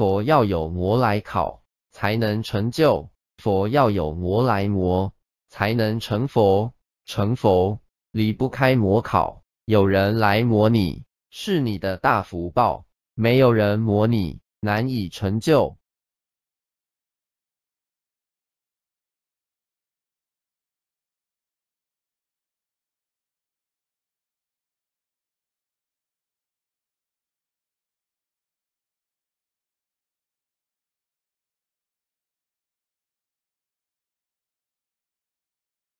佛要有魔来考才能成就佛要有魔来磨才能成佛成佛。离不开魔考有人来磨你是你的大福报没有人磨你难以成就。